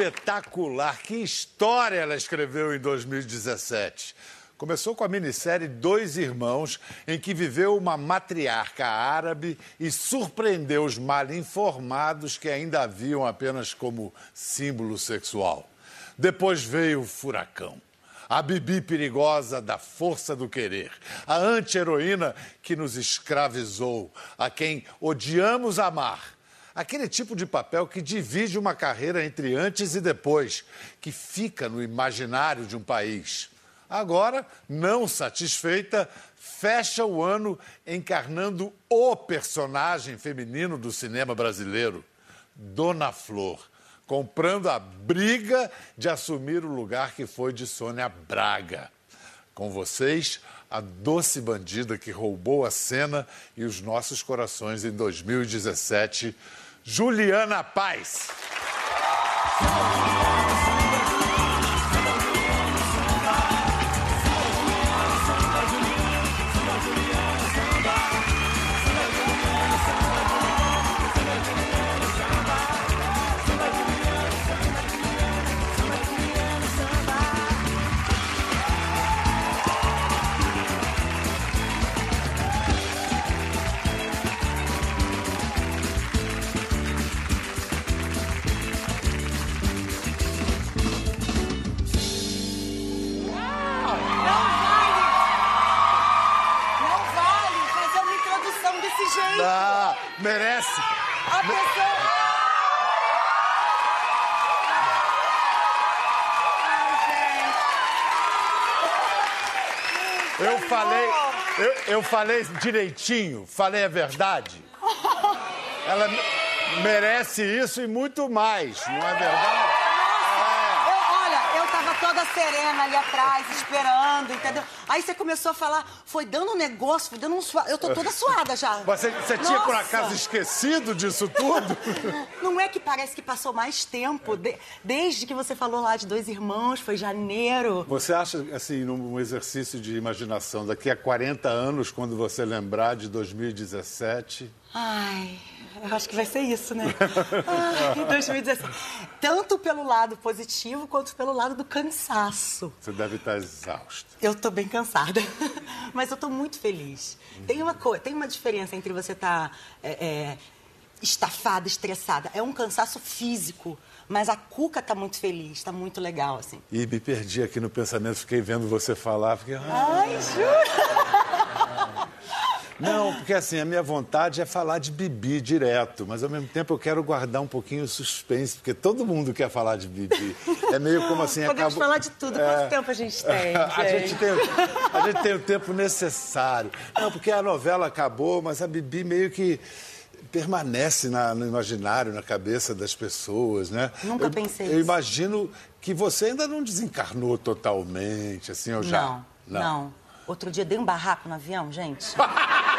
Espetacular, que história ela escreveu em 2017. Começou com a minissérie Dois Irmãos, em que viveu uma matriarca árabe e surpreendeu os mal informados que ainda haviam apenas como símbolo sexual. Depois veio o Furacão. A Bibi perigosa da força do querer. A anti-heroína que nos escravizou. A quem odiamos amar Aquele tipo de papel que divide uma carreira entre antes e depois, que fica no imaginário de um país. Agora, não satisfeita, fecha o ano encarnando o personagem feminino do cinema brasileiro, Dona Flor, comprando a briga de assumir o lugar que foi de Sônia Braga. Com vocês, a doce bandida que roubou a cena e os nossos corações em 2017, Juliana Paz. Eu, eu falei direitinho, falei a verdade. Ela merece isso e muito mais, não é verdade? toda serena ali atrás, esperando, entendeu? Aí você começou a falar, foi dando um negócio, foi dando um suado. Eu tô toda suada já. Você, você tinha por acaso esquecido disso tudo? Não é que parece que passou mais tempo, de, desde que você falou lá de dois irmãos, foi janeiro. Você acha, assim, num exercício de imaginação, daqui a 40 anos, quando você lembrar de 2017? Ai, eu acho que vai ser isso, né? Ai, 2017. Tanto pelo lado positivo quanto pelo lado do cansaço. Você deve estar exausta. Eu estou bem cansada, mas eu estou muito feliz. Tem uma coisa, tem uma diferença entre você estar tá, é, é, estafada, estressada. É um cansaço físico. Mas a Cuca está muito feliz, está muito legal, assim. E me perdi aqui no pensamento, fiquei vendo você falar, fiquei... Ai, jura? Não, porque assim, a minha vontade é falar de Bibi direto, mas ao mesmo tempo eu quero guardar um pouquinho o suspense, porque todo mundo quer falar de Bibi. É meio como assim... Podemos acabo... falar de tudo. É... Quanto tempo a gente tem, a gente tem, a gente tem o tempo necessário. Não, porque a novela acabou, mas a Bibi meio que permanece na, no imaginário, na cabeça das pessoas, né? Nunca eu, pensei Eu isso. imagino que você ainda não desencarnou totalmente, assim, eu já... Não, não. não. Outro dia dei um barraco no avião, gente.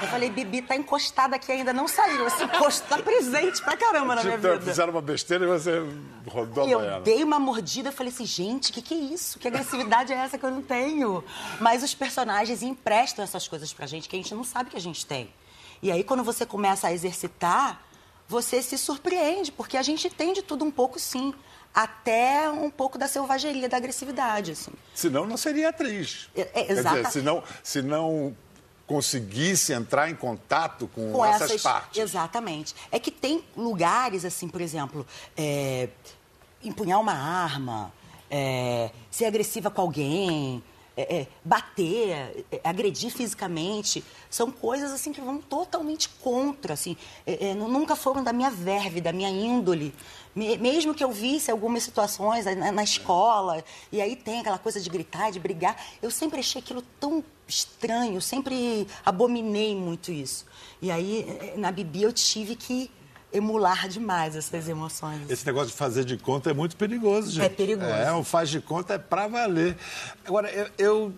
Eu falei, Bibi tá encostada aqui ainda, não saiu. Esse encosto tá presente pra caramba na minha então, vida. Fizeram uma besteira e você rodou a Eu dei uma mordida e falei assim, gente, o que, que é isso? Que agressividade é essa que eu não tenho? Mas os personagens emprestam essas coisas pra gente que a gente não sabe que a gente tem. E aí, quando você começa a exercitar, você se surpreende, porque a gente tem de tudo um pouco, sim até um pouco da selvageria, da agressividade. Assim. Senão não seria atriz. É, é, exato. Se não, se não conseguisse entrar em contato com, com essas, essas, partes. Exatamente. É que tem lugares, assim, por exemplo, é, empunhar uma arma, é, ser agressiva com alguém, é, é bater, é, agredir fisicamente, são coisas assim que vão totalmente contra, assim, é, nunca foram da minha verve, da minha índole. Mesmo que eu visse algumas situações na, na escola, e aí tem aquela coisa de gritar, de brigar, eu sempre achei aquilo tão estranho, sempre abominei muito isso. E aí, na Bibi, eu tive que emular demais essas emoções. Esse negócio de fazer de conta é muito perigoso, gente. É perigoso. É, o faz de conta é para valer. Agora, eu, eu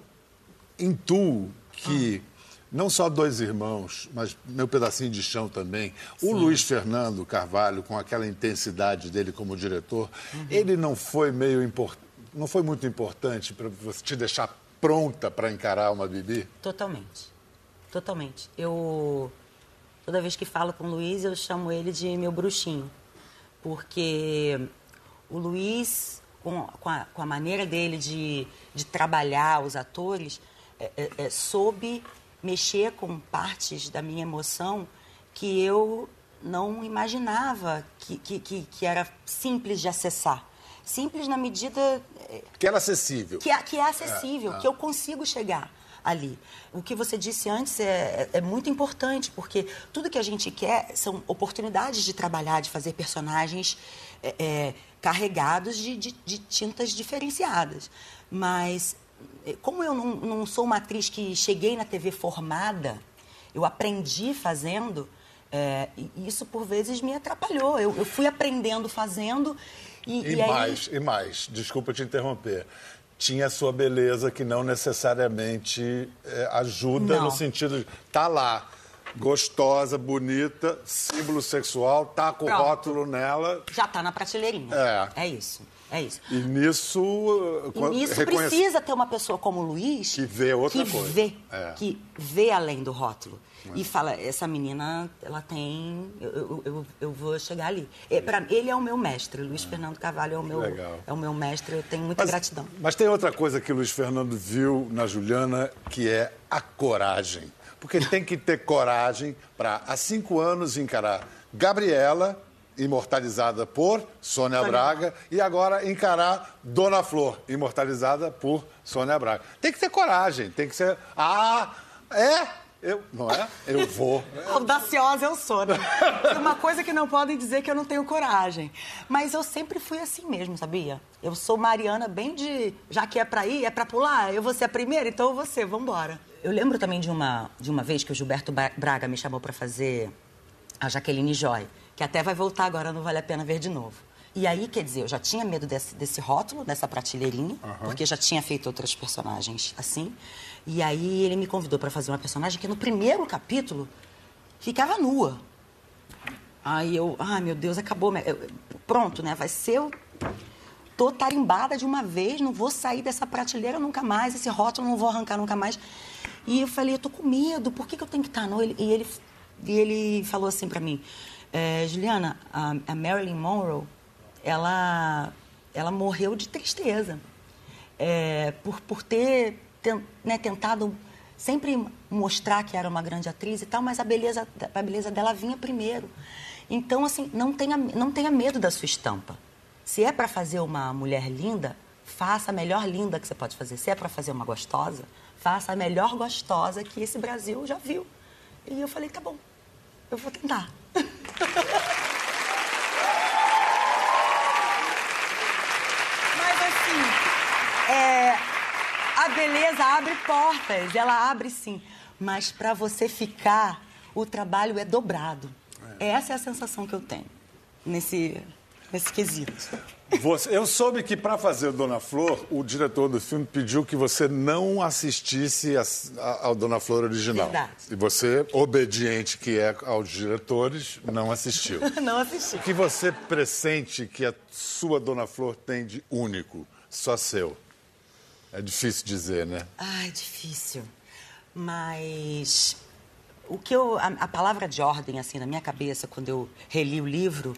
intuo que ah. não só dois irmãos, mas meu pedacinho de chão também, Sim. o Luiz Fernando Carvalho, com aquela intensidade dele como diretor, uhum. ele não foi meio importante, não foi muito importante para você te deixar pronta para encarar uma Bibi? Totalmente. Totalmente. Eu. Toda vez que falo com o Luiz, eu chamo ele de meu bruxinho. porque o Luiz, com, com, a, com a maneira dele de, de trabalhar os atores, é, é, é, soube mexer com partes da minha emoção que eu não imaginava que, que, que, que era simples de acessar. Simples na medida. é, Que era acessível. Que é, que é acessível, que eu consigo chegar ali. O que você disse antes é, é- é muito importante, porque tudo que a gente quer são oportunidades de trabalhar, de fazer personagens é, é, carregados de, de- de tintas diferenciadas. Mas, é, como eu não, não sou uma atriz que cheguei na TV formada, eu aprendi fazendo, é, e isso por vezes me atrapalhou. Eu, eu fui aprendendo fazendo. E, E, e aí- mais, e mais, desculpa te interromper. Tinha a sua beleza que não necessariamente é, ajuda Não. no sentido de tá lá, gostosa, bonita, símbolo sexual, tá com o rótulo nela. já está na prateleirinha. É. É isso. É isso. E nisso. uh, E quando- nisso reconhece- precisa ter uma pessoa como o Luiz Que vê outra que coisa. Vê, É. Que vê além do rótulo. E fala, essa menina, ela tem. Eu, eu, eu, eu vou chegar ali. É, pra, ele é o meu mestre. Luiz Fernando Carvalho é o meu, Legal. é o meu mestre. Eu tenho muita Mas, gratidão. mas tem outra coisa que o Luiz Fernando viu na Juliana, que é a coragem. Porque tem que ter coragem para, há cinco anos, encarar Gabriela, imortalizada por Sônia Sônia Braga, e agora encarar Dona Flor, imortalizada por Sônia Braga. Tem que ter coragem, tem que ser. Ah, é? Eu, não é? Eu vou. Audaciosa eu sou, né? É uma coisa que não podem dizer que eu não tenho coragem. Mas eu sempre fui assim mesmo, sabia? Eu sou Mariana bem de. Já que é pra ir, é pra pular, eu vou ser a primeira, então você, vambora. Eu lembro também de uma, de uma vez que o Gilberto Braga me chamou pra fazer a Jaqueline Joy, que até vai voltar agora, não vale a pena ver de novo. E aí, quer dizer, eu já tinha medo desse, desse rótulo, dessa prateleirinha, porque já tinha feito outras personagens assim. E aí ele me convidou pra fazer uma personagem que no primeiro capítulo ficava nua. Aí eu, ai meu Deus, acabou. eu- eu- pronto, né? Vai ser. Eu tô tarimbada de uma vez, não vou sair dessa prateleira nunca mais, esse rótulo não vou arrancar nunca mais. E eu falei, eu tô com medo, por que, que eu tenho que estar nu? Ele- E ele, e ele falou assim pra mim, "É, Juliana, a, a Marilyn Monroe, ela, ela morreu de tristeza. É, por, por ter ten- né, tentado sempre mostrar que era uma grande atriz e tal, mas a beleza, a beleza dela vinha primeiro. Então, assim, não tenha, não tenha medo da sua estampa. Se é para fazer uma mulher linda, faça a melhor linda que você pode fazer. Se é para fazer uma gostosa, faça a melhor gostosa que esse Brasil já viu. E eu falei, tá bom, eu vou tentar. Mas assim, é, a beleza abre portas, ela abre sim. Mas para você ficar, o trabalho é dobrado. Essa é a sensação que eu tenho nesse, nesse quesito. Você- eu soube que para fazer o Dona Flor, o diretor do filme pediu que você não assistisse ao Dona Flor original. Verdade. E você, obediente que é aos diretores, não assistiu. Não assisti. O que você pressente que a sua Dona Flor tem de único, só seu? É difícil dizer, né? Ai, difícil. Mas o que eu a, a palavra de ordem assim na minha cabeça quando eu reli o livro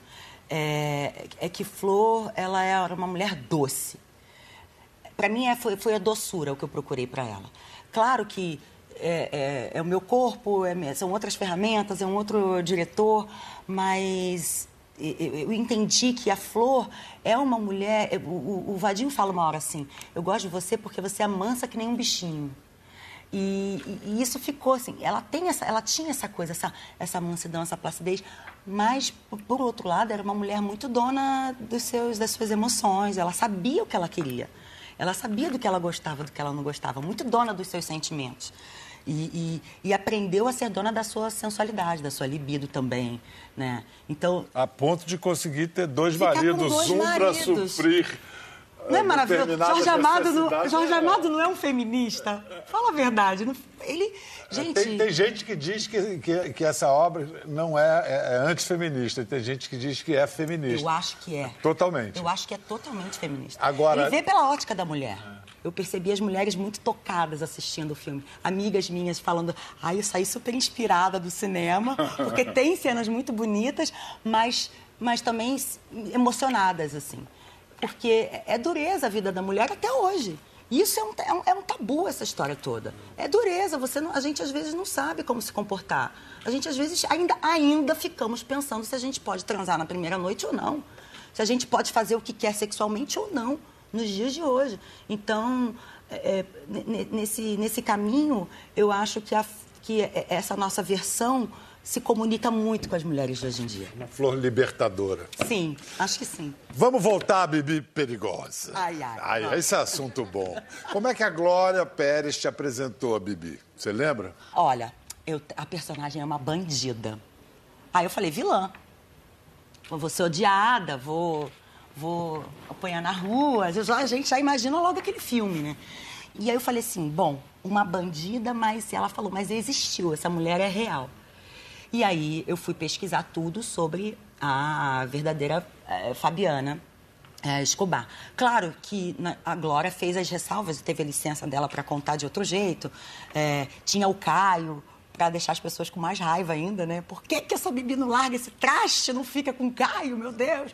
é, é que Flor ela era uma mulher doce. Para mim é, foi, foi a doçura o que eu procurei para ela. Claro que é, é- é o meu corpo, é são outras ferramentas, é um outro diretor, mas eu, entendi que a Flor é uma mulher. O, o Vadinho fala uma hora assim: eu gosto de você porque você é mansa que nem um bichinho. E, e- isso ficou assim, ela, tem essa, ela tinha essa coisa, essa, essa mansidão, essa placidez, mas, por, outro lado, era uma mulher muito dona dos seus, das suas emoções, ela sabia o que ela queria, ela sabia do que ela gostava, do que ela não gostava, muito dona dos seus sentimentos. E, e- e aprendeu a ser dona da sua sensualidade, da sua libido também, né? Então, A ponto de conseguir ter dois maridos, dois um para suprir. Não é maravilhoso? Jorge Amado, não. Jorge É. Amado não é um feminista. Fala a verdade. não- Ele, gente, Tem, tem gente que diz que, que, que essa obra não é, é, é antifeminista, tem gente que diz que é feminista. eu acho que é. Totalmente. Eu acho que é totalmente feminista. Agora- Ele vê pela ótica da mulher. Eu percebi as mulheres muito tocadas assistindo o filme. Amigas minhas falando, ai, eu saí super inspirada do cinema, porque tem cenas muito bonitas, mas mas também emocionadas, assim. Porque é dureza a vida da mulher até hoje. Isso é um, é um, é um tabu, essa história toda. É dureza, você não, a gente às vezes não sabe como se comportar. A gente às vezes ainda, ainda ficamos pensando se a gente pode transar na primeira noite ou não. Se a gente pode fazer o que quer sexualmente ou não, nos dias de hoje. Então, é, é nesse, nesse caminho, eu acho que, a, que essa nossa versão se comunica muito com as mulheres de hoje em dia. Uma flor libertadora. Sim, acho que sim. Vamos voltar à Bibi Perigosa. Ai, ai. ai esse é assunto bom. Como é que a Glória Pérez te apresentou a Bibi? Você lembra? Olha, eu, a personagem é uma bandida. Aí eu falei, vilã. Vou ser odiada, vou, vou apanhar na rua. A gente já imagina logo aquele filme, né? E aí eu falei assim, bom, uma bandida, mas ela falou, mas existiu, essa mulher é real. E aí eu fui pesquisar tudo sobre a verdadeira é, Fabiana é, Escobar. Claro que a Glória fez as ressalvas, teve a licença dela para contar de outro jeito. É, tinha o Caio para deixar as pessoas com mais raiva ainda, né? Por que, que essa Bibi não larga esse traste, não fica com Caio, meu Deus?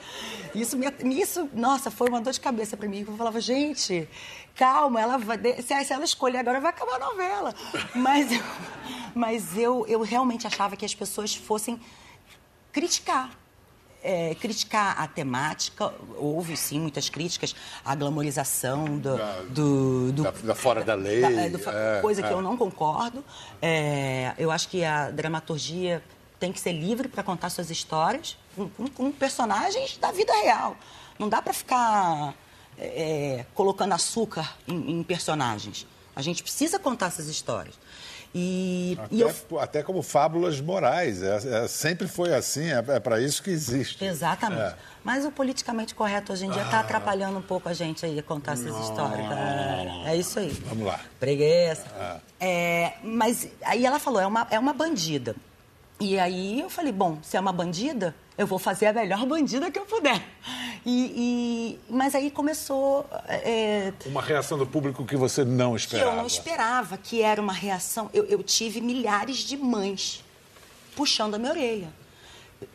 Isso, me, isso nossa, foi uma dor de cabeça para mim. Eu falava, gente, calma, ela vai, se, se ela escolher agora vai acabar a novela. Mas, mas eu, eu realmente achava que as pessoas fossem criticar. É, criticar a temática, houve sim muitas críticas à glamorização do. Da, do, do da, da fora da lei. É, do, é, coisa que é. eu não concordo. É, eu acho que a dramaturgia tem que ser livre para contar suas histórias com, com, com, personagens da vida real. Não dá para ficar é, colocando açúcar em, em personagens. A gente precisa contar essas histórias. E, até, e eu... até como fábulas morais. É, é sempre foi assim, é, é para isso que existe. Exatamente. É. Mas o politicamente correto hoje em dia está ah. atrapalhando um pouco a gente aí a contar essas Não. histórias. É, é, isso aí. Vamos lá. Preguiça. Ah. É, mas aí ela falou, é uma, é uma bandida. E aí eu falei, bom, se é uma bandida, eu vou fazer a melhor bandida que eu puder. E, e mas aí começou. É, uma reação do público que você não esperava. Que eu não esperava, que era uma reação. Eu, eu tive milhares de mães puxando a minha orelha.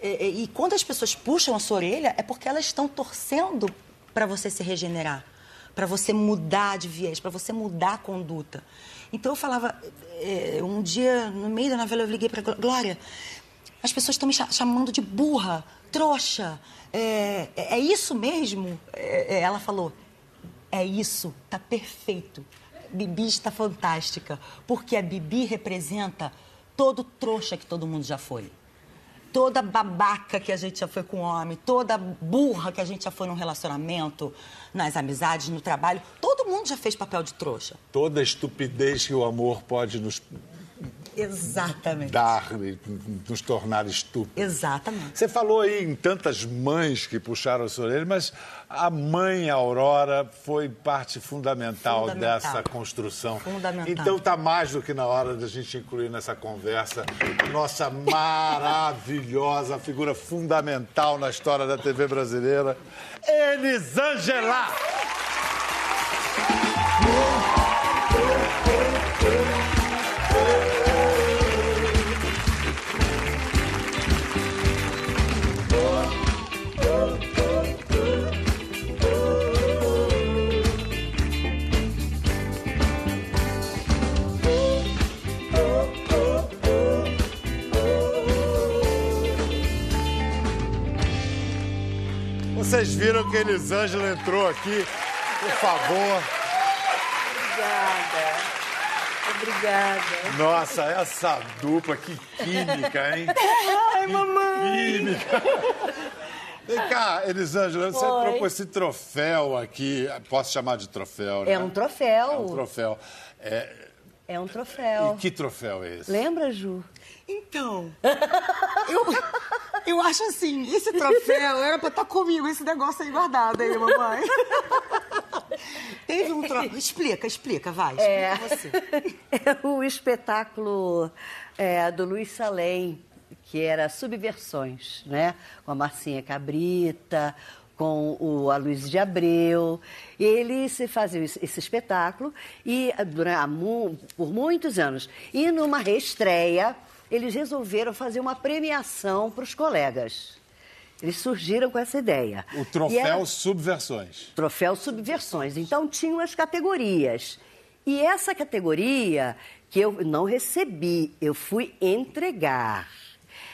E, e quando as pessoas puxam a sua orelha, é porque elas estão torcendo para você se regenerar, para você mudar de viés, para você mudar a conduta. Então eu falava, é, um dia, no meio da novela, eu liguei para Glória, as pessoas estão me chamando de burra, trouxa. É, é, é isso mesmo? É, é, ela falou: é isso, tá perfeito. Bibi está fantástica, porque a Bibi representa todo trouxa que todo mundo já foi. Toda babaca que a gente já foi com homem, toda burra que a gente já foi num relacionamento, nas amizades, no trabalho, todo mundo já fez papel de trouxa. Toda estupidez que o amor pode nos Exatamente. dar nos tornar estúpidos. Exatamente. Você falou aí em tantas mães que puxaram a sua orelha, mas a mãe Aurora foi parte fundamental, fundamental. dessa construção. Fundamental. Então está mais do que na hora da gente incluir nessa conversa nossa maravilhosa figura fundamental na história da TV brasileira, Elisângela. Vocês viram que Elisângela entrou aqui, por favor. Obrigada. Obrigada. Nossa, essa dupla, que química, hein? Ai, mamãe. química. Vem cá, Elisângela, você trouxe esse troféu aqui. Posso chamar de troféu, né? É um troféu. É um troféu. É, é um troféu. E que troféu é esse? Lembra, Ju? Então, eu, eu acho assim, esse troféu era pra estar tá comigo, esse negócio aí guardado aí, mamãe. Teve um troféu. Explica, explica, vai. Explica é, você. É o espetáculo é, do Luiz Salem, que era Subversões, né? Com a Marcinha Cabrita, com o Aloysio de Abreu. Eles faziam esse espetáculo e durante, por muitos anos. E numa reestreia, eles resolveram fazer uma premiação para os colegas. Eles surgiram com essa ideia. O troféu era... Subversões. Troféu Subversões. Então tinham as categorias. E essa categoria que eu não recebi, eu fui entregar.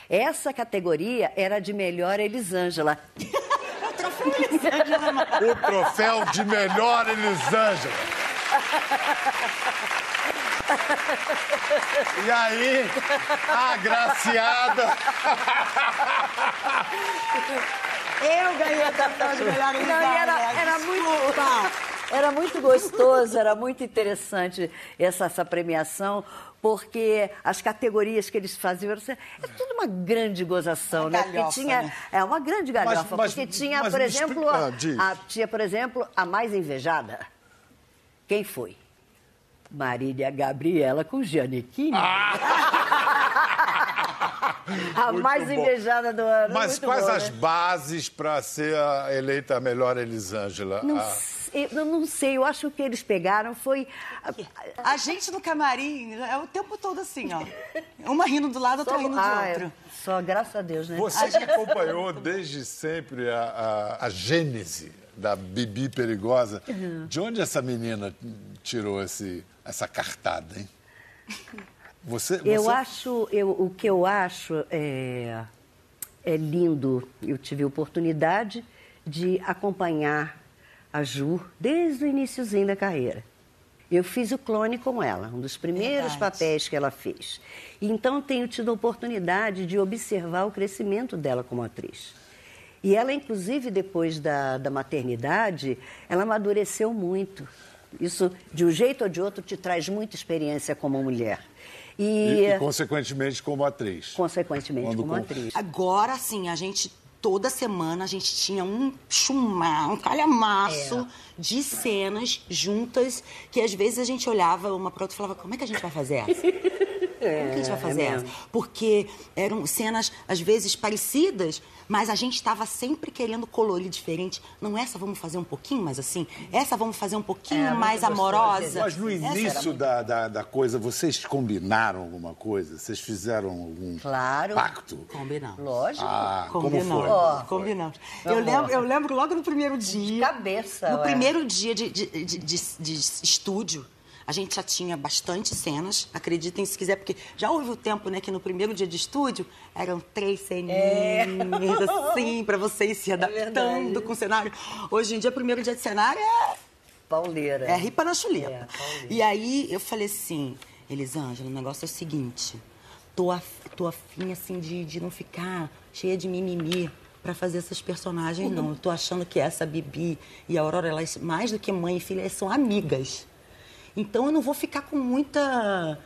Essa categoria era de melhor Elisângela. o troféu Elisângela. o troféu de melhor Elisângela. E aí, a agraciada. Eu ganhei a troféu de melhor. Não, era, era muito. Era muito gostoso, era muito interessante essa, essa premiação, porque as categorias que eles faziam é tudo uma grande gozação, uma né? Galhofa, porque tinha né? é uma grande galhofa, mas, mas, porque tinha, por exemplo, a, a, tinha, por exemplo, a mais invejada. Quem foi? Marília Gabriela com Giannichini. Ah! a muito mais bom. invejada do ano. Mas quais bom, as né? bases para ser eleita a melhor Elisângela? Não, ah. eu não sei, eu acho que eles pegaram foi. A gente no camarim é o tempo todo assim, ó. Uma rindo do lado, outra rindo do ah, outro. É. Só graças a Deus, né? Você que acompanhou desde sempre a, a, a gênese da Bibi Perigosa, uhum. de onde essa menina tirou esse, essa cartada, hein? Você, você... Eu acho, eu, o que eu acho é, é lindo. Eu tive a oportunidade de acompanhar a Ju desde o iníciozinho da carreira. Eu fiz o clone com ela, um dos primeiros Verdade. papéis que ela fez. Então tenho tido a oportunidade de observar o crescimento dela como atriz. E ela, inclusive, depois da, da maternidade, ela amadureceu muito. Isso, de um jeito ou de outro, te traz muita experiência como mulher. E, e, e consequentemente, como atriz. Consequentemente, como com... atriz. Agora, sim, a gente toda semana a gente tinha um chumar, um calhamaço é. de cenas juntas que às vezes a gente olhava uma para outra e falava: como é que a gente vai fazer essa? É, Como que a gente vai fazer é essa? Porque eram cenas, às vezes, parecidas, mas a gente estava sempre querendo colorir diferente. Não, essa vamos fazer um pouquinho mais assim? Essa vamos fazer um pouquinho é, mais amorosa? Mas no início da, da, da, coisa, vocês combinaram alguma coisa? Vocês fizeram algum claro. pacto? Combinamos. Lógico. Ah, Combinamos. como foi? Oh, Combinamos. Eu lembro, eu lembro logo no primeiro dia... De cabeça. No ué. primeiro dia de, de, de, de, de estúdio, a gente já tinha bastante cenas, acreditem se quiser, porque já houve o tempo, né, que no primeiro dia de estúdio eram três ceninhas, é. assim, para vocês se é adaptando é com o cenário. Hoje em dia, primeiro dia de cenário é. Pauleira. É ripa na chuleta. É, e aí eu falei assim, Elisângela, o negócio é o seguinte, tô, af, tô afim, assim, de, de não ficar cheia de mimimi para fazer essas personagens, não. Eu tô achando que essa Bibi e a Aurora, elas, mais do que mãe e filha, elas são amigas. Então eu não vou ficar com muita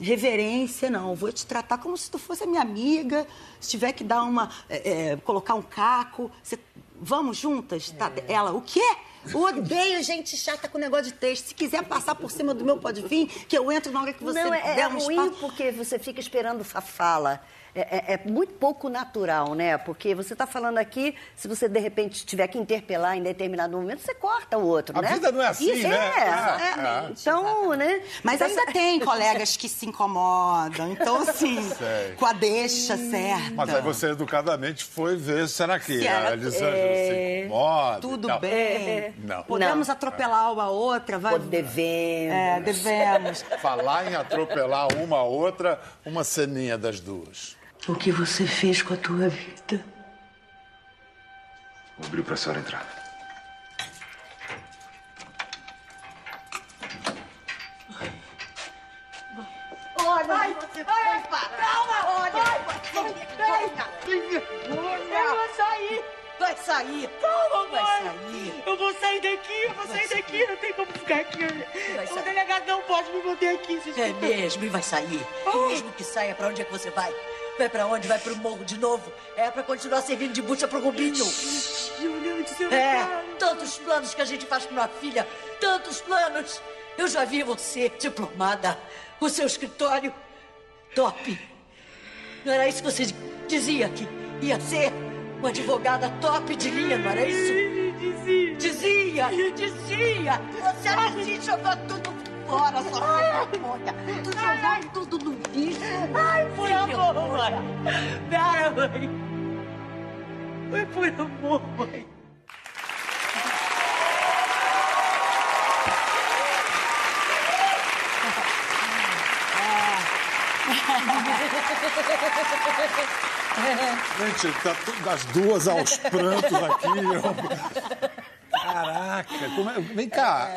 reverência, não. Eu vou te tratar como se tu fosse a minha amiga. Se tiver que dar uma. É, é, colocar um caco. Você... Vamos juntas? Tá? É. Ela, o quê? Eu odeio gente chata com negócio de texto. Se quiser passar por cima do meu, pode vir, que eu entro na hora que você não, é, der um é ruim porque você fica esperando a fala. É, é, é, muito pouco natural, né? Porque você está falando aqui, se você de repente tiver que interpelar em determinado momento, você corta o outro, a né? A vida não é assim, Isso, né? É, ah, é. Ah, então, né? Mas ainda tem colegas que se incomodam. Então, assim, Sei. com a deixa certa. Mas aí você educadamente foi ver, será que a Elisângela é... se incomoda? Tudo bem. É. Não. Podemos não. atropelar uma outra? Vai... Devemos. É, devemos. Falar em atropelar uma outra, uma ceninha das duas. O que você fez com a tua vida? Vou abrir para a senhora entrar. Olha, vai, você vai. Calma, olha. Vai, vai, vai. Eu vou sair. Vai sair. Calma, vai sair. Eu vou sair daqui, eu vou sair daqui. Não tem como ficar aqui. O delegado não pode me manter aqui. É mesmo, e vai sair. E mesmo que saia, para onde é que você vai? Vai pra onde? Vai pro morro de novo? É pra continuar servindo de bucha pro Rubinho. É, tantos planos que a gente faz com uma filha. Tantos planos. Eu já vi você, diplomada. O seu escritório, top. Não era isso que você dizia que ia ser? Uma advogada top de linha, não era isso? Dizia. Dizia, dizia. Você assim jogou tudo fora, sua filha Tu jogou tudo no lixo. Ai, por amor, mãe. Pera, mãe. Foi por amor, mãe. Gente, tá tudo das duas aos prantos aqui. Eu- Caraca, como é- vem cá.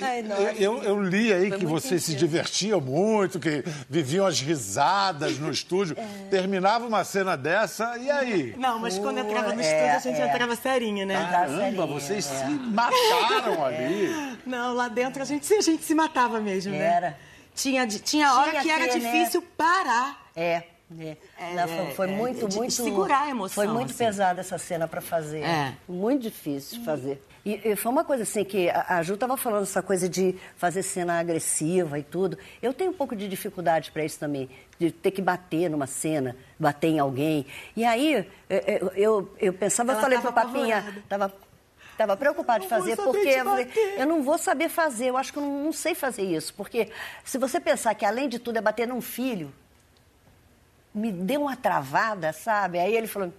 Ai, nossa. Eu, eu li aí Foi que vocês se divertiam muito, que viviam as risadas no estúdio. É. Terminava uma cena dessa, e aí? Não, mas quando entrava no É, estúdio, a gente é. entrava serinha, né? Caramba, serinha, vocês é. se mataram ali. Não, lá dentro a gente, a gente se matava mesmo, né? Era. Tinha, tinha hora Tinha que era que, né? difícil parar. É. é. Não, foi, foi é, muito, de- de muito. segurar a emoção, Foi muito assim. pesada essa cena para fazer. É. Muito difícil de fazer. E, e foi uma coisa assim que a, a Ju estava falando essa coisa de fazer cena agressiva e tudo. Eu tenho um pouco de dificuldade para isso também, de ter que bater numa cena, bater em alguém. E aí é, é, eu, eu pensava, eu Ela falei tava pro Papinha, apavorada. tava Estava preocupada de fazer, porque eu, falei, eu não vou saber fazer, eu acho que eu não, não sei fazer isso. Porque se você pensar que, além de tudo, é bater num filho, me deu uma travada, sabe? Aí ele falou,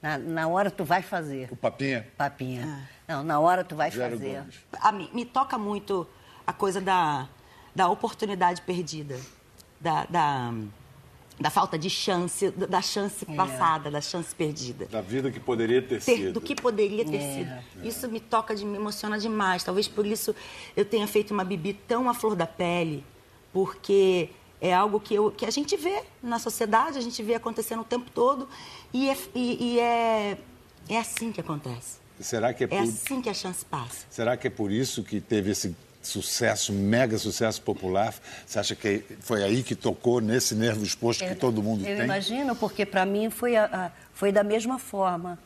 na, na hora tu vai fazer, O papinha. papinha. Não, na hora tu vai Zero fazer. A mim, me toca muito a coisa da, da oportunidade perdida, da, da, da falta de chance, da chance É. passada, da chance perdida. Da vida que poderia ter ter- sido. do que poderia ter É. sido. Isso me toca, de, me emociona demais. Talvez por isso eu tenha feito uma Bibi tão à flor da pele, porque é algo que, eu, que a gente vê na sociedade, a gente vê acontecendo o tempo todo, e é, e, e é, é assim que acontece. Será que é É por... assim que a chance passa. Será que é por isso que teve esse sucesso, mega sucesso popular? Você acha que foi aí que tocou nesse nervo exposto que todo mundo eu tem? imagino, porque para mim foi, a- a- foi da mesma forma,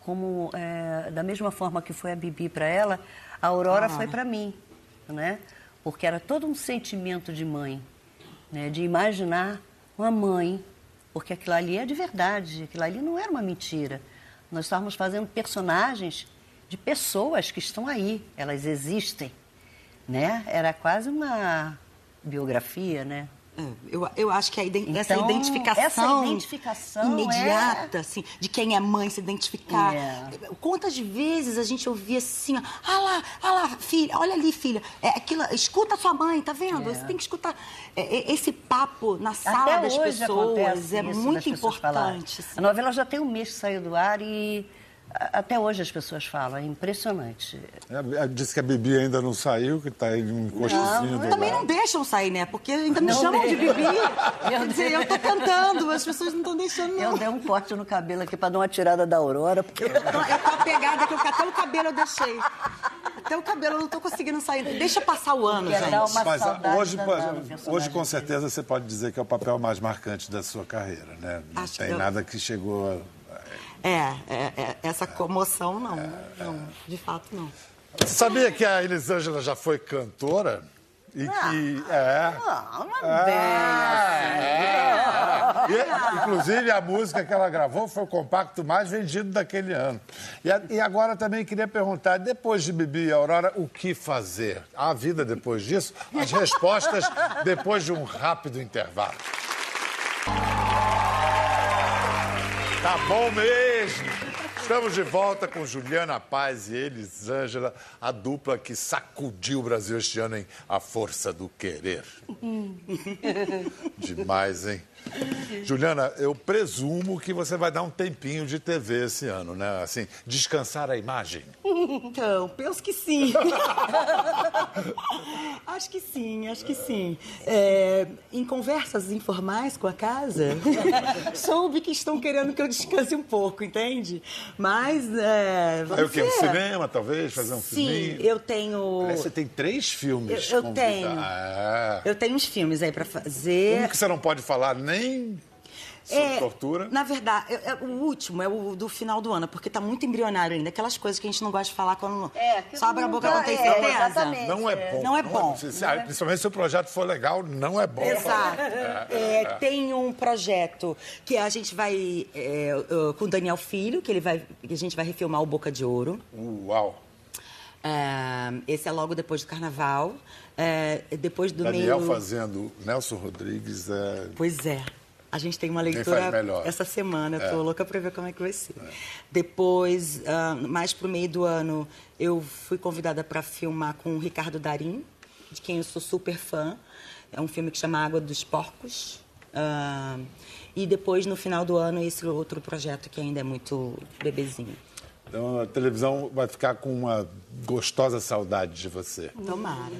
como é, da mesma forma que foi a Bibi para ela, a Aurora foi para mim, né? Porque era todo um sentimento de mãe, né? De imaginar uma mãe, porque aquilo ali é de verdade, aquilo ali não era uma mentira. Nós estávamos fazendo personagens de pessoas que estão aí, elas existem, né? Era quase uma biografia, né? É, eu, eu acho que a iden- essa Então, identificação, essa identificação imediata, assim, de quem é mãe, se identificar. É. Quantas vezes a gente ouvia assim, ó, ah lá, ah lá, filha, olha ali, filha, é aquilo, escuta a sua mãe, tá vendo? Você tem que escutar. É, é, esse papo na sala Até das hoje pessoas é muito importante. assim. A novela já tem um mês que saiu do ar e até hoje as pessoas falam, é impressionante. É, é, Disse que a Bibi ainda não saiu, que está aí um encostozinho do Também lado. não deixam sair, né? Porque ainda me Não chamam de deixam. Bibi. Quer dizer, eu tô cantando, as pessoas não estão deixando, não. Eu dei um corte no cabelo aqui para dar uma tirada da Aurora, porque Eu tô, eu tô apegada que eu- até o cabelo eu deixei. Até o cabelo eu não tô conseguindo sair. Deixa passar o ano, Quer gente. dar uma Mas ah, hoje, danada hoje, com dele. certeza, você pode dizer que é o papel mais marcante da sua carreira, né? Não Acho tem que eu- nada que chegou a... É, é, é, essa comoção não, não, de fato não. Você sabia que a Elisângela já foi cantora? E que. É. Não, não É, é é. E, inclusive, a música que ela gravou foi o compacto mais vendido daquele ano. E, a- e agora também queria perguntar, depois de Bibi e Aurora, o que fazer? Há vida depois disso? As respostas depois de um rápido intervalo. Tá bom mesmo! Estamos de volta com Juliana Paz e Elisângela, a dupla que sacudiu o Brasil este ano em A Força do Querer. Demais, hein? Juliana, eu presumo que você vai dar um tempinho de TV esse ano, né? Assim, descansar a imagem. Então, penso que sim. acho que sim, acho que sim. É, em conversas informais com a casa, soube que estão querendo que eu descanse um pouco, entende? Mas, é, Aí o quê? Um cinema, talvez? Fazer um Sim, filminho? eu tenho... Aliás, Você tem três filmes Eu- eu tenho. É. Eu tenho uns filmes aí pra fazer. Um que você não pode falar nem sobre É, tortura. Na verdade, é- é o último é o do final do ano, porque tá muito embrionário ainda. Aquelas coisas que a gente não gosta de falar quando É, que só abre a boca não tem é, certeza. Não é bom. Não é bom. Se- se- Principalmente se o projeto for legal, não é bom. Exato. É, tem um projeto que a gente vai é, com o Daniel Filho, que ele vai, que a gente vai refilmar o Boca de Ouro. Uau. É, esse é logo depois do Carnaval. É, depois do Daniel meio. fazendo Nelson Rodrigues é. Pois é. A gente tem uma leitura essa semana, eu tô É. louca para ver como é que vai ser. Depois, ah, mais pro meio do ano, eu fui convidada para filmar com o Ricardo Darim, de quem eu sou super fã. É um filme que chama Água dos Porcos. Ah, e depois, no final do ano, esse outro projeto que ainda é muito bebezinho. Então a televisão vai ficar com uma gostosa saudade de você. Tomara.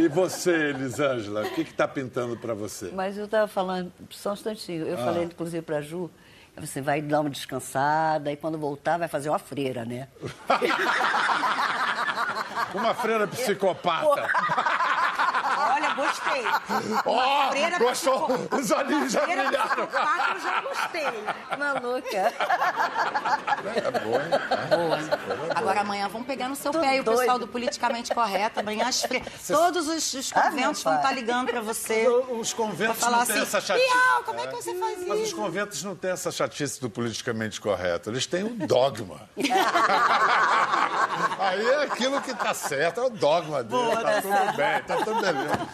E você, Elisângela, o que está pintando para você? Mas eu estava falando, só um instantinho, eu Ah. falei inclusive para a Ju, você vai dar uma descansada e quando voltar vai fazer uma freira, né? Uma freira psicopata. Gostei. Ó, freira gostou? Os olhinhos já Freira brilharam. eu já gostei. Maluca. É bom, hein? Agora amanhã vão pegar no seu pé e o pessoal do politicamente correto. Amanhã as fre... todos os, os conventos meu vão estar ligando pra você. Os conventos falar não têm assim, essa chatice. Como é que você faz Mas os isso? conventos não têm essa chatice do politicamente correto. Eles têm o dogma. Aí é aquilo que tá certo, é o dogma dele. tá tudo bem, tá tudo beleza.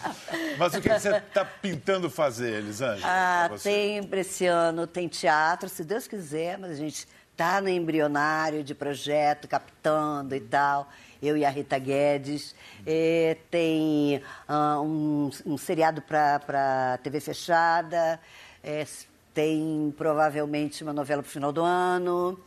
Mas o que você está pintando fazer, Elisângela? Ah, tem para esse ano, tem teatro, se Deus quiser, mas a gente tá no embrionário de projeto, captando e tal. Eu e a Rita Guedes. Eh, tem ah, um, um seriado para TV fechada. eh, tem provavelmente uma novela para o final do ano.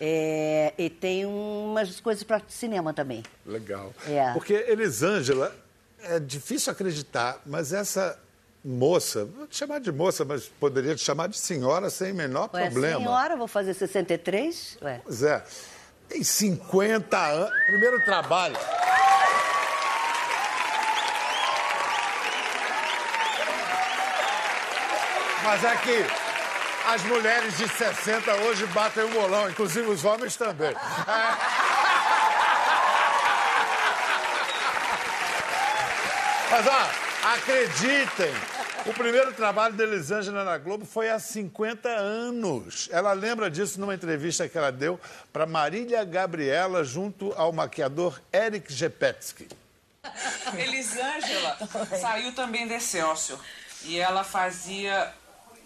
eh, e tem umas coisas para cinema também. Legal. É. Porque Elisângela, é difícil acreditar, mas essa moça, vou te chamar de moça, mas poderia te chamar de senhora sem o menor Ué, problema. senhora, vou fazer 63? Ué. Pois é. Tem 50 anos. Primeiro trabalho. Mas é que as mulheres de 60 hoje batem o bolão, inclusive os homens também. É. Mas, ó, acreditem, o primeiro trabalho da Elisângela na Globo foi há 50 anos. Ela lembra disso numa entrevista que ela deu para Marília Gabriela junto ao maquiador Eric Gepetsky. Elisângela saiu também da Excelsior. E ela fazia.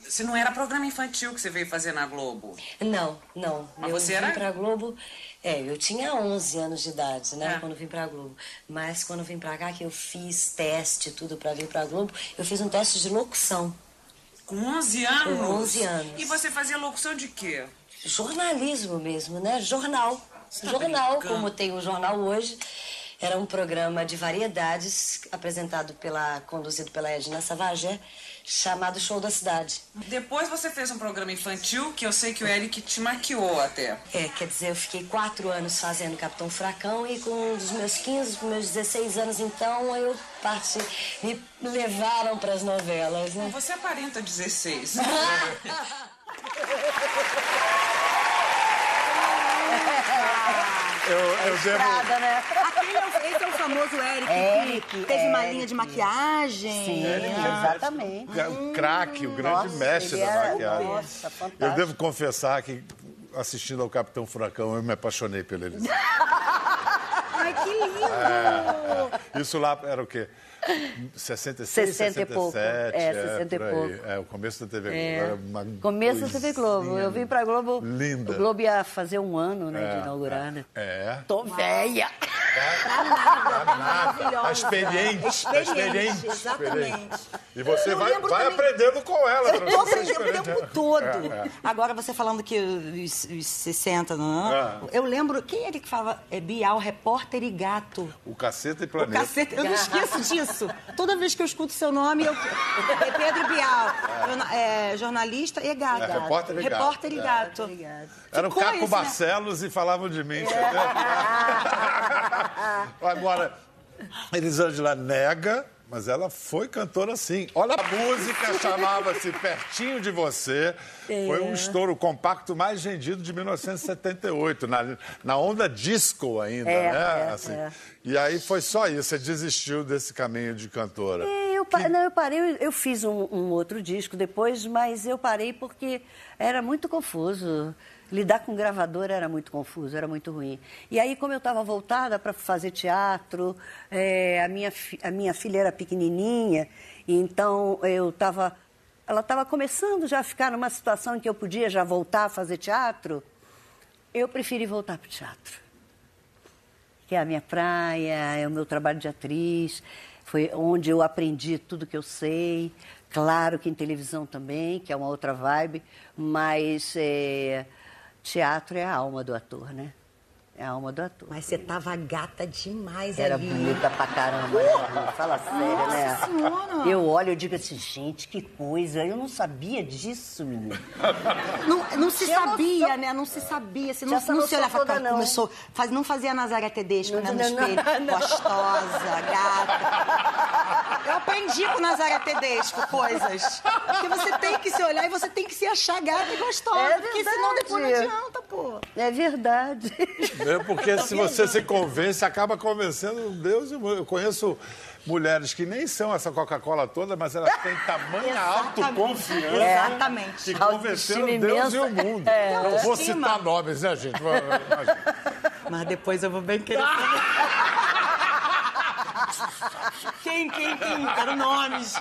Se não era programa infantil que você veio fazer na Globo. Não, não. Mas eu você vim era- pra Globo. É, eu tinha 11 anos de idade, né? É. Quando vim pra Globo. Mas quando vim pra cá, que eu fiz teste, tudo pra vir pra Globo, eu fiz um teste de locução. Com 11 anos? Com 11 anos. E você fazia locução de quê? Jornalismo mesmo, né? Jornal. tá Jornal, brincando. como tem o jornal hoje. Era um programa de variedades apresentado pela, conduzido pela Edna Savagé, chamado Show da Cidade. Depois você fez um programa infantil que eu sei que o Eric te maquiou até. É, quer dizer, eu fiquei quatro anos fazendo Capitão Fracão e com dos meus 15 para meus 16 anos, então, eu parti, me levaram para as novelas, né? Você aparenta 16. Eu, eu devo. Nada, né? Aquele é o, esse é o famoso Eric, Eric, que teve uma Eric. linha de maquiagem. Sim, exatamente. O craque, o grande Nossa, mestre da era- maquiagem. nossa, eu fantástico. devo confessar que, assistindo ao Capitão Furacão, eu me apaixonei pela Elisângela. Ai, que lindo! Isso lá era o quê? 66, 60 e pouco. 67, É, 60 e por aí. pouco. É, o começo da TV Globo. É. Era uma Começo da TV Globo. coisinha Eu vim pra Globo. Linda. O Globo ia fazer um ano, né, É, de inaugurar, né? É. Tô velha. Tá experiente. tá Experiente, experiente. exatamente. experiente. E você Eu vai, vai também- aprendendo com ela. Eu tô aprendendo o tempo todo. É, é. Agora, você falando que os, os 60, não, Ah. eu lembro, quem é ele que falava? É Bial, repórter e gato. O caceta e O planeta. cacete, eu não esqueço disso. Toda vez que eu escuto seu nome, eu... é Pedro Bial, é, jornalista e gato. É, repórter e gato. Repórter e É. gato. Era o Caco isso, né? Barcelos e falavam de mim, entendeu? Agora, Elisângela nega, mas ela foi cantora sim. Olha, a música chamava-se Pertinho de Você. Foi um estouro compacto mais vendido de 1978, na, na onda disco ainda, É, né? é, Assim. é. E aí foi só isso, você desistiu desse caminho de cantora. É, Eu, pa- não, eu parei, eu- eu fiz um, um outro disco depois, mas eu parei porque era muito confuso. Lidar com gravador era muito confuso, era muito ruim. E aí, como eu estava voltada para fazer teatro, é, a, minha, a minha filha era pequenininha, então eu estava ela estava começando já a ficar numa situação em que eu podia já voltar a fazer teatro, eu preferi voltar para o teatro. Que é a minha praia, é o meu trabalho de atriz, foi onde eu aprendi tudo que eu sei. Claro que em televisão também, que é uma outra vibe, mas é, teatro é a alma do ator, né? É a alma do ator. Mas você tava gata demais Era ali. bonita pra caramba, né? Fala sério, Nossa né? Senhora! Eu olho e digo assim, gente, que coisa. Eu não sabia disso, menino. Não, não se sabia, né? Não se sabia. Você não, não se olhava pra não. começou. Faz, não fazia Nazaré Tedesco, né? No espelho. não. Gostosa, gata. Eu aprendi com Nazaré Tedesco coisas. Porque você tem que se olhar e você tem que se achar gata e gostosa. É porque senão depois não adianta, pô. É verdade. É porque se você se convence, acaba convencendo Deus e o mundo. Eu conheço mulheres que nem são essa Coca-Cola toda, mas elas têm tamanha Exatamente. autoconfiança Exatamente. que convenceram Deus e o imensa. mundo. É. Não vou citar nomes, né, gente? Imagina. Mas depois eu vou bem querer Quem, quem, quem? Quero nomes.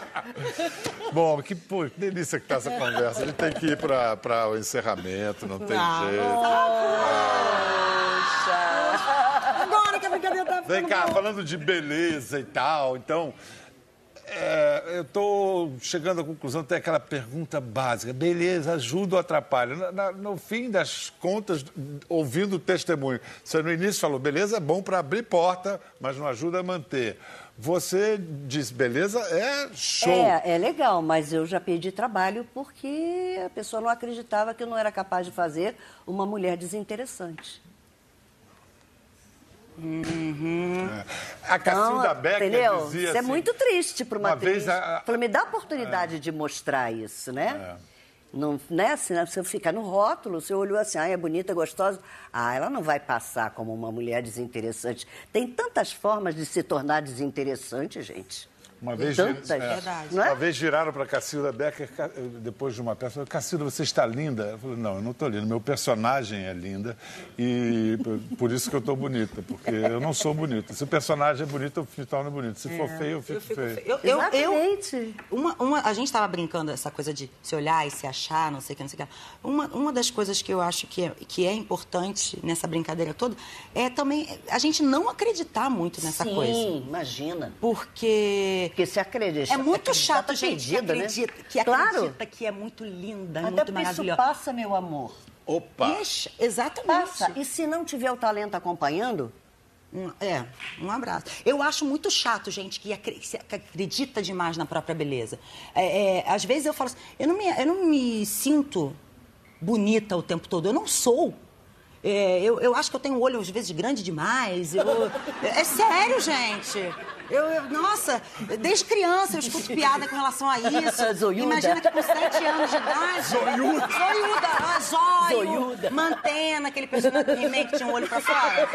Bom, que, pô, que delícia que tá essa conversa. A gente tem que ir para o encerramento, não tem Ah, jeito. Vem cá, falando de beleza e tal, então. é, eu estou chegando à conclusão, tem aquela pergunta básica: beleza, ajuda ou atrapalha? Na- na- no fim das contas, ouvindo o testemunho, você no início falou: beleza é bom para abrir porta, mas não ajuda a manter. Você disse: beleza é show. É, é legal, mas eu já perdi trabalho porque a pessoa não acreditava que eu não era capaz de fazer uma mulher desinteressante. A Cacilda Então, Becker entendeu? dizia Isso é assim, muito triste para uma, uma atriz. a- Falei, me dá a oportunidade de mostrar isso, né? É. Não, né? Se você ficar no rótulo, você olhou assim, ah, é bonita, gostosa. Ah, ela não vai passar como uma mulher desinteressante. Tem tantas formas de se tornar desinteressante, gente. Uma vez, Tantas. é, Verdade. Não é? uma vez viraram para Cacilda Becker, depois de uma peça, falaram, Cacilda, você está linda? Eu falei, não, eu não estou linda, meu personagem é linda e por isso que eu estou bonita, porque eu não sou bonita. Se o personagem é bonito, eu me torno bonito. Se for feio, eu fico, Eu fico feio. feio. Eu, eu, uma, uma, a gente estava brincando essa coisa de se olhar e se achar, não sei o que, não sei o que. Uma, uma das coisas que eu acho que é, que é importante nessa brincadeira toda é também a gente não acreditar muito nessa Sim, coisa. imagina. Porque Porque se acredita. é muito chato, tá gente, que perdida, né? acredita, que claro. acredita que é muito linda, Até muito porque isso maravilhosa. passa, meu amor. Opa! Deixa, exatamente. Passa. E se não tiver o talento acompanhando, Um- é, um abraço. Eu acho muito chato, gente, que, que acredita demais na própria beleza. É, é, às vezes eu falo assim, eu não, me, eu não me sinto bonita o tempo todo, eu não sou. É, eu, eu acho que eu tenho um olho, às vezes, grande demais. eu- é sério, gente. Eu, eu- nossa, desde criança eu escuto piada com relação a isso. Zoiuda. Imagina que com sete anos de idade. Zoiuda. Zoiuda. Ah, zóio. Zoiuda. Mantena, aquele personagem que tinha um olho pra fora.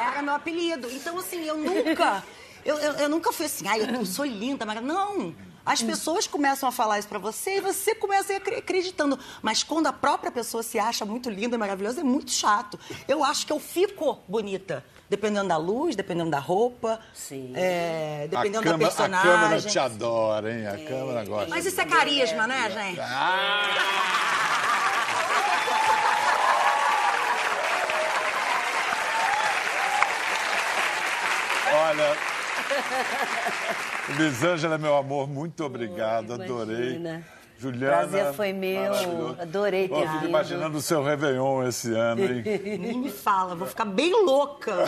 Era meu apelido. Então, assim, eu nunca. Eu, eu, eu nunca fui assim, ai, eu sou linda, mas não. As pessoas começam a falar isso pra você e você começa a ir acre- acreditando. Mas quando a própria pessoa se acha muito linda e maravilhosa, é muito chato. Eu acho que eu fico bonita. Dependendo da luz, dependendo da roupa. Sim. é, A, dependendo câmera, da a personagem. câmera te adora, hein? A câmera gosta. Mas isso é carisma, né, gente? Olha, Lisângela, meu amor, muito obrigado, adorei. Juliana. Prazer foi meu, adorei ter vindo. imaginando o seu Réveillon esse ano, hein? Nem me fala, vou ficar bem louca.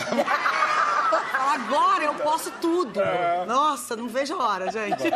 Agora eu posso tudo. Nossa, não vejo a hora, gente.